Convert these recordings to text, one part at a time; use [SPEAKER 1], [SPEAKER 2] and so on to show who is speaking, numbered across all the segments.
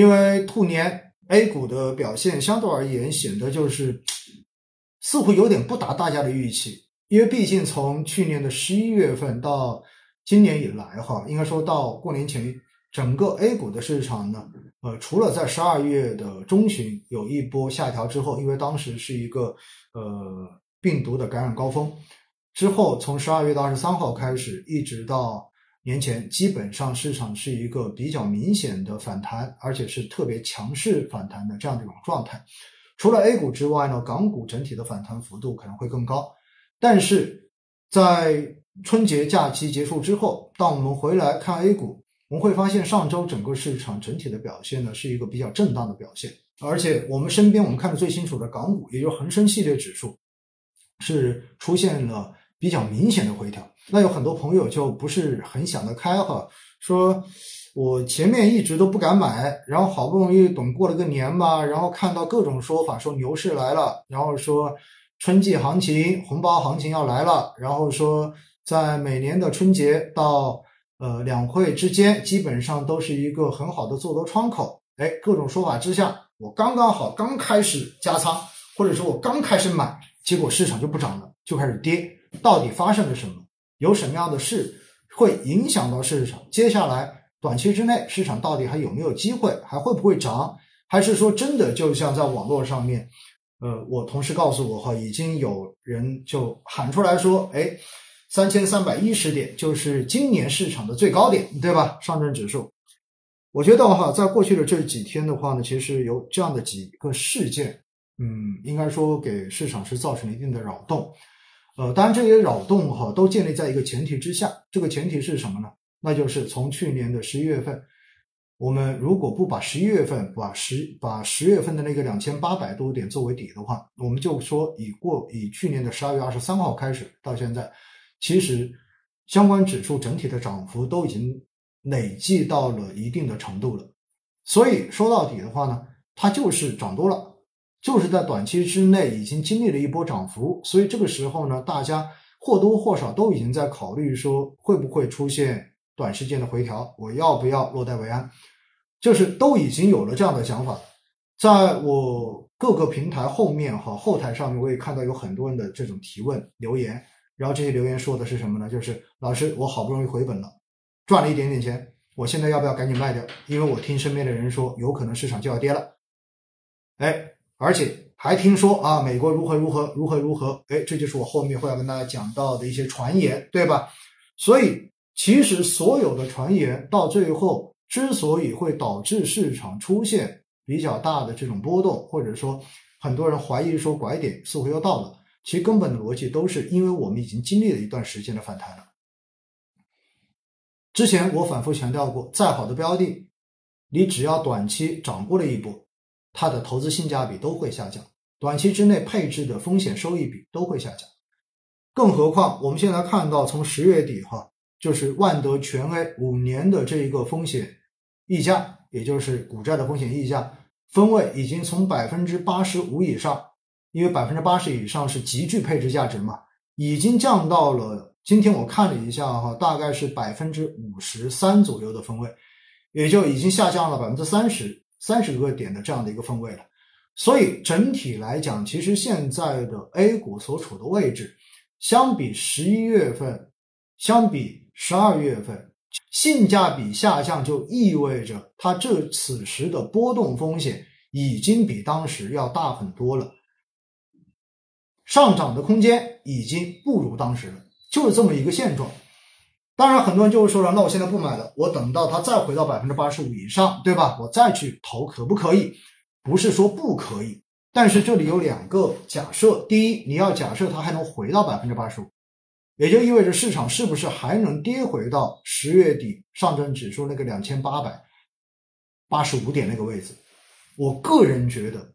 [SPEAKER 1] 因为兔年 A 股的表现相对而言显得就是似乎有点不达大家的预期，因为毕竟从去年的十一月份到今年以来哈，应该说到过年前，整个 A 股的市场呢，呃，除了在十二月的中旬有一波下调之后，因为当时是一个呃病毒的感染高峰，之后从十二月到二十三号开始，一直到。年前基本上市场是一个比较明显的反弹，而且是特别强势反弹的这样的一种状态。除了 A 股之外呢，港股整体的反弹幅度可能会更高。但是在春节假期结束之后，当我们回来看 A 股，我们会发现上周整个市场整体的表现呢是一个比较震荡的表现。而且我们身边我们看的最清楚的港股，也就是恒生系列指数，是出现了。比较明显的回调，那有很多朋友就不是很想得开哈，说我前面一直都不敢买，然后好不容易等过了个年吧，然后看到各种说法说牛市来了，然后说春季行情、红包行情要来了，然后说在每年的春节到呃两会之间，基本上都是一个很好的做多窗口。哎，各种说法之下，我刚刚好刚开始加仓，或者说我刚开始买，结果市场就不涨了，就开始跌。到底发生了什么？有什么样的事会影响到市场？接下来短期之内，市场到底还有没有机会？还会不会涨？还是说真的就像在网络上面，呃，我同事告诉我哈，已经有人就喊出来说，哎，三千三百一十点就是今年市场的最高点，对吧？上证指数，我觉得哈，在过去的这几天的话呢，其实有这样的几个事件，嗯，应该说给市场是造成了一定的扰动。呃，当然这些扰动哈都建立在一个前提之下，这个前提是什么呢？那就是从去年的十一月份，我们如果不把十一月份把十把十月份的那个两千八百多点作为底的话，我们就说以过以去年的十二月二十三号开始到现在，其实相关指数整体的涨幅都已经累计到了一定的程度了，所以说到底的话呢，它就是涨多了。就是在短期之内已经经历了一波涨幅，所以这个时候呢，大家或多或少都已经在考虑说会不会出现短时间的回调，我要不要落袋为安？就是都已经有了这样的想法。在我各个平台后面哈后台上面，我也看到有很多人的这种提问留言，然后这些留言说的是什么呢？就是老师，我好不容易回本了，赚了一点点钱，我现在要不要赶紧卖掉？因为我听身边的人说，有可能市场就要跌了。哎。而且还听说啊，美国如何如何如何如何，哎，这就是我后面会要跟大家讲到的一些传言，对吧？所以其实所有的传言到最后之所以会导致市场出现比较大的这种波动，或者说很多人怀疑说拐点似乎要到了，其根本的逻辑都是因为我们已经经历了一段时间的反弹了。之前我反复强调过，再好的标的，你只要短期涨过了一波。它的投资性价比都会下降，短期之内配置的风险收益比都会下降。更何况我们现在看到，从十月底哈，就是万德全 A 五年的这一个风险溢价，也就是股债的风险溢价分位，已经从百分之八十五以上，因为百分之八十以上是极具配置价值嘛，已经降到了今天我看了一下哈，大概是百分之五十三左右的分位，也就已经下降了百分之三十。三十个点的这样的一个分位了，所以整体来讲，其实现在的 A 股所处的位置，相比十一月份，相比十二月份，性价比下降，就意味着它这此时的波动风险已经比当时要大很多了，上涨的空间已经不如当时了，就是这么一个现状。当然，很多人就会说了，那我现在不买了，我等到它再回到百分之八十五以上，对吧？我再去投可不可以？不是说不可以，但是这里有两个假设：第一，你要假设它还能回到百分之八十五，也就意味着市场是不是还能跌回到十月底上证指数那个两千八百八十五点那个位置？我个人觉得，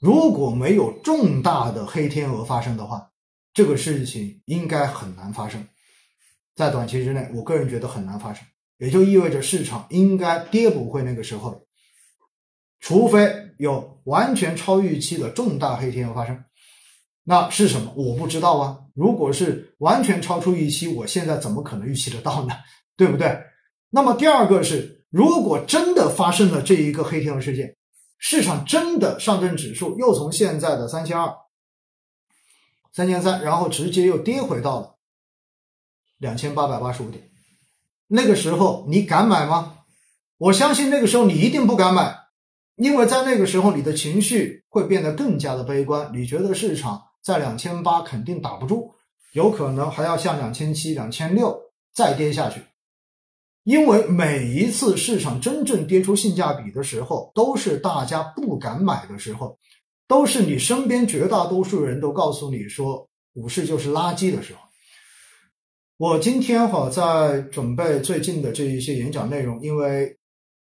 [SPEAKER 1] 如果没有重大的黑天鹅发生的话，这个事情应该很难发生。在短期之内，我个人觉得很难发生，也就意味着市场应该跌不会那个时候，除非有完全超预期的重大黑天鹅发生。那是什么？我不知道啊。如果是完全超出预期，我现在怎么可能预期得到呢？对不对？那么第二个是，如果真的发生了这一个黑天鹅事件，市场真的上证指数又从现在的三千二、三千三，然后直接又跌回到了两千八百八十五点，那个时候你敢买吗？我相信那个时候你一定不敢买，因为在那个时候你的情绪会变得更加的悲观，你觉得市场在两千八肯定打不住，有可能还要向两千七、两千六再跌下去。因为每一次市场真正跌出性价比的时候，都是大家不敢买的时候，都是你身边绝大多数人都告诉你说股市就是垃圾的时候。我今天哈在准备最近的这一些演讲内容，因为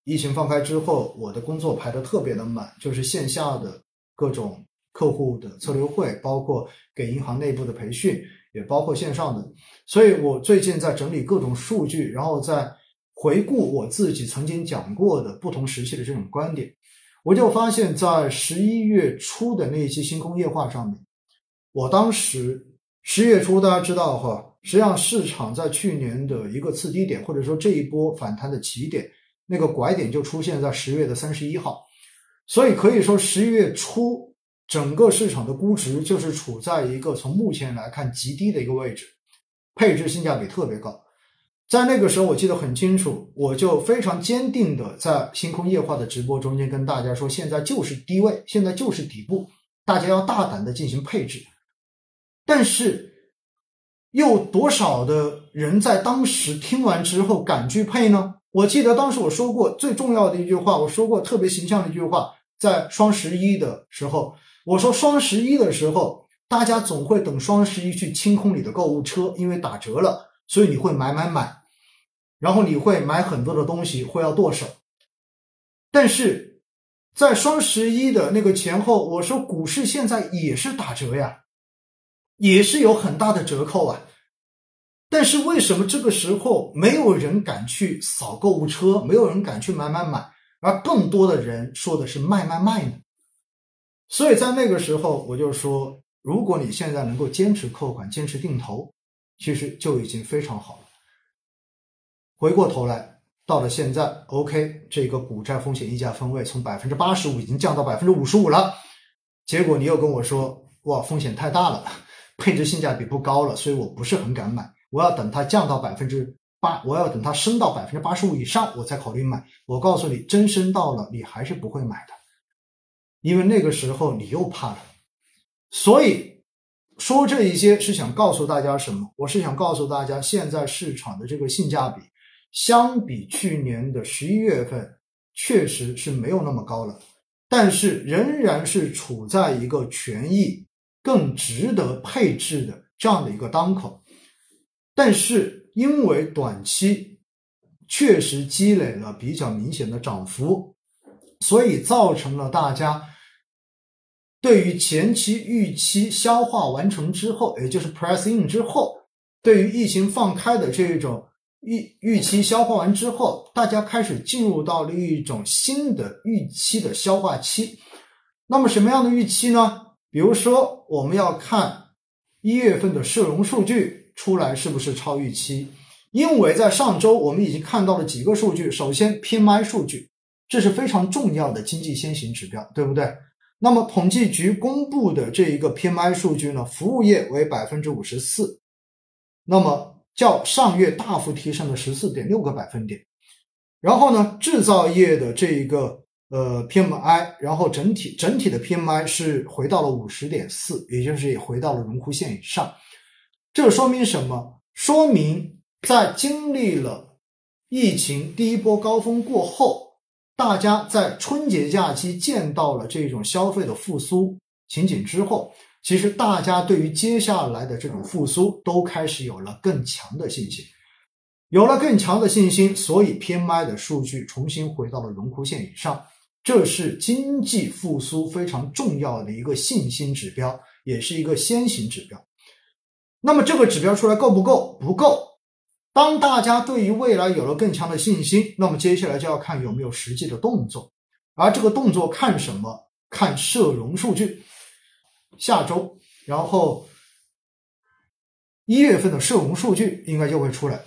[SPEAKER 1] 疫情放开之后，我的工作排的特别的满，就是线下的各种客户的策略会，包括给银行内部的培训。也包括线上的，所以我最近在整理各种数据，然后在回顾我自己曾经讲过的不同时期的这种观点，我就发现，在十一月初的那一期星空夜话上面，我当时十月初大家知道哈，实际上市场在去年的一个次低点，或者说这一波反弹的起点，那个拐点就出现在十月的三十一号，所以可以说十一月初。整个市场的估值就是处在一个从目前来看极低的一个位置，配置性价比特别高。在那个时候，我记得很清楚，我就非常坚定的在星空夜话的直播中间跟大家说，现在就是低位，现在就是底部，大家要大胆的进行配置。但是，又多少的人在当时听完之后敢去配呢？我记得当时我说过最重要的一句话，我说过特别形象的一句话，在双十一的时候。我说双十一的时候，大家总会等双十一去清空你的购物车，因为打折了，所以你会买买买，然后你会买很多的东西，会要剁手。但是在双十一的那个前后，我说股市现在也是打折呀，也是有很大的折扣啊。但是为什么这个时候没有人敢去扫购物车，没有人敢去买买买，而更多的人说的是卖卖卖呢？所以在那个时候，我就说，如果你现在能够坚持扣款、坚持定投，其实就已经非常好了。回过头来，到了现在，OK，这个股债风险溢价分位从百分之八十五已经降到百分之五十五了。结果你又跟我说，哇，风险太大了，配置性价比不高了，所以我不是很敢买。我要等它降到百分之八，我要等它升到百分之八十五以上，我再考虑买。我告诉你，真升到了，你还是不会买的。因为那个时候你又怕了，所以说这一些是想告诉大家什么？我是想告诉大家，现在市场的这个性价比，相比去年的十一月份，确实是没有那么高了，但是仍然是处在一个权益更值得配置的这样的一个当口。但是因为短期确实积累了比较明显的涨幅，所以造成了大家。对于前期预期消化完成之后，也就是 press in 之后，对于疫情放开的这一种预预期消化完之后，大家开始进入到了一种新的预期的消化期。那么什么样的预期呢？比如说，我们要看一月份的社融数据出来是不是超预期？因为在上周我们已经看到了几个数据，首先 PMI 数据，这是非常重要的经济先行指标，对不对？那么统计局公布的这一个 PMI 数据呢，服务业为百分之五十四，那么较上月大幅提升了十四点六个百分点。然后呢，制造业的这一个呃 PMI，然后整体整体的 PMI 是回到了五十点四，也就是也回到了荣枯线以上。这说明什么？说明在经历了疫情第一波高峰过后。大家在春节假期见到了这种消费的复苏情景之后，其实大家对于接下来的这种复苏都开始有了更强的信心，有了更强的信心，所以 PMI 的数据重新回到了荣枯线以上，这是经济复苏非常重要的一个信心指标，也是一个先行指标。那么这个指标出来够不够？不够。当大家对于未来有了更强的信心，那么接下来就要看有没有实际的动作，而这个动作看什么？看社融数据。下周，然后一月份的社融数据应该就会出来。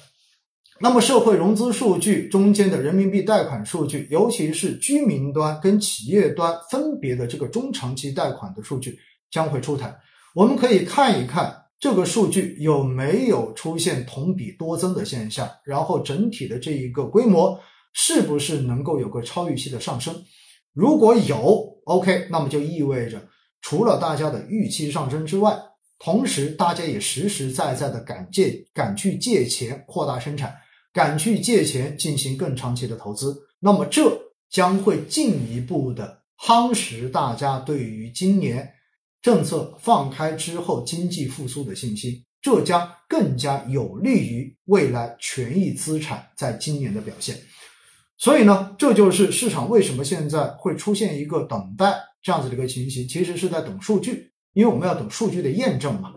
[SPEAKER 1] 那么社会融资数据中间的人民币贷款数据，尤其是居民端跟企业端分别的这个中长期贷款的数据将会出台，我们可以看一看这个数据有没有出现同比多增的现象，然后整体的这一个规模是不是能够有个超预期的上升。如果有，OK，那么就意味着除了大家的预期上升之外，同时大家也实实在在的敢借敢去借钱扩大生产。敢去借钱进行更长期的投资，那么这将会进一步的夯实大家对于今年政策放开之后经济复苏的信心，这将更加有利于未来权益资产在今年的表现。所以呢，这就是市场为什么现在会出现一个等待这样子的一个情形，其实是在等数据，因为我们要等数据的验证嘛。